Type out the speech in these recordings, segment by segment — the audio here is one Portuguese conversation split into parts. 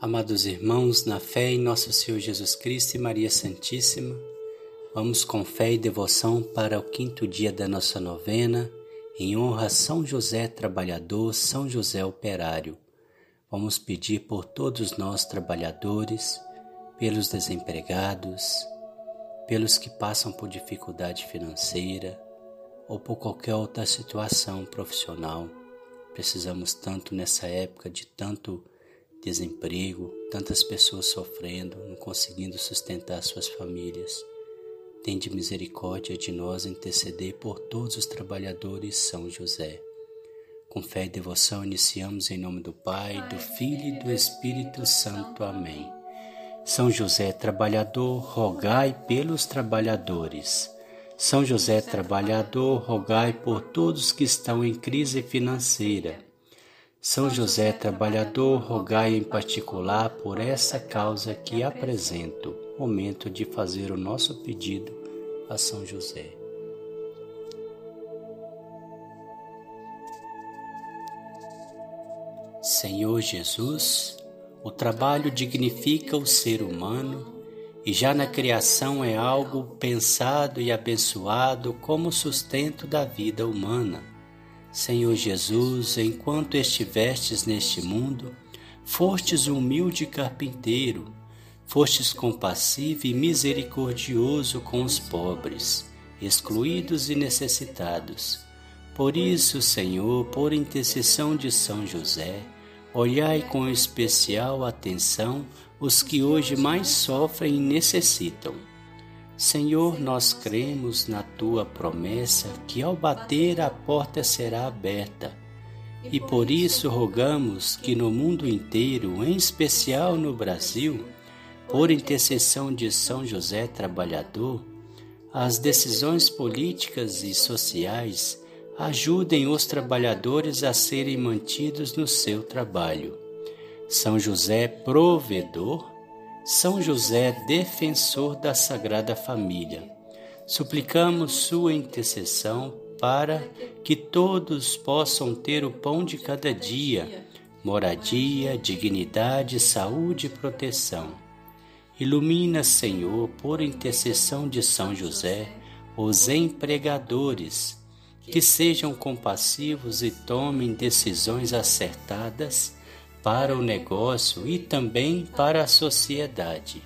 Amados irmãos, na fé em nosso Senhor Jesus Cristo e Maria Santíssima, vamos com fé e devoção para o quinto dia da nossa novena, em honra a São José Trabalhador, São José Operário. Vamos pedir por todos nós trabalhadores, pelos desempregados, pelos que passam por dificuldade financeira ou por qualquer outra situação profissional. Precisamos tanto nessa época de tanto desemprego, tantas pessoas sofrendo, não conseguindo sustentar suas famílias. Tende misericórdia de nós interceder por todos os trabalhadores São José. Com fé e devoção iniciamos em nome do Pai, do Filho e do Espírito Santo. Amém. São José trabalhador, rogai pelos trabalhadores. São José trabalhador, rogai por todos que estão em crise financeira são José Trabalhador, rogai em particular por essa causa que apresento. Momento de fazer o nosso pedido a São José. Senhor Jesus, o trabalho dignifica o ser humano e já na criação é algo pensado e abençoado como sustento da vida humana. Senhor Jesus, enquanto estivestes neste mundo, fostes humilde carpinteiro, fostes compassivo e misericordioso com os pobres, excluídos e necessitados. Por isso, Senhor, por intercessão de São José, olhai com especial atenção os que hoje mais sofrem e necessitam Senhor, nós cremos na tua promessa que ao bater a porta será aberta. E por isso rogamos que no mundo inteiro, em especial no Brasil, por intercessão de São José Trabalhador, as decisões políticas e sociais ajudem os trabalhadores a serem mantidos no seu trabalho. São José Provedor, são José, defensor da Sagrada Família, suplicamos Sua intercessão para que todos possam ter o pão de cada dia, moradia, dignidade, saúde e proteção. Ilumina, Senhor, por intercessão de São José, os empregadores, que sejam compassivos e tomem decisões acertadas para o negócio e também para a sociedade.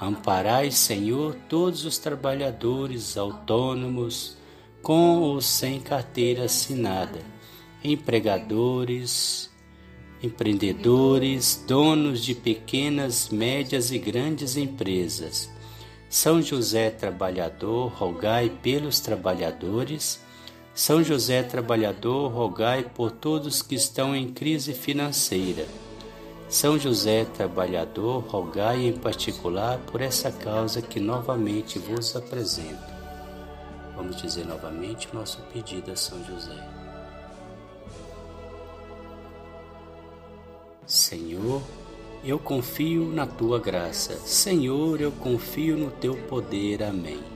Amparai, Senhor, todos os trabalhadores autônomos, com ou sem carteira assinada, empregadores, empreendedores, donos de pequenas, médias e grandes empresas. São José Trabalhador, rogai pelos trabalhadores são José Trabalhador, rogai por todos que estão em crise financeira. São José Trabalhador, rogai em particular por essa causa que novamente vos apresento. Vamos dizer novamente o nosso pedido a São José. Senhor, eu confio na tua graça. Senhor, eu confio no teu poder. Amém.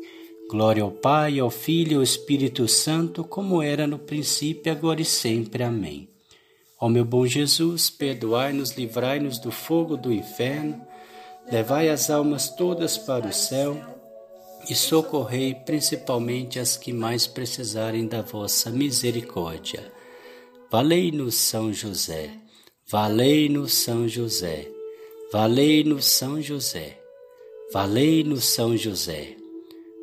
Glória ao Pai, ao Filho e ao Espírito Santo, como era no princípio, agora e sempre. Amém. Ó meu bom Jesus, perdoai-nos, livrai-nos do fogo do inferno, levai as almas todas para o céu e socorrei principalmente as que mais precisarem da vossa misericórdia. Valei-nos, São José. Valei-nos, São José. Valei-nos, São José. Valei-nos, São José.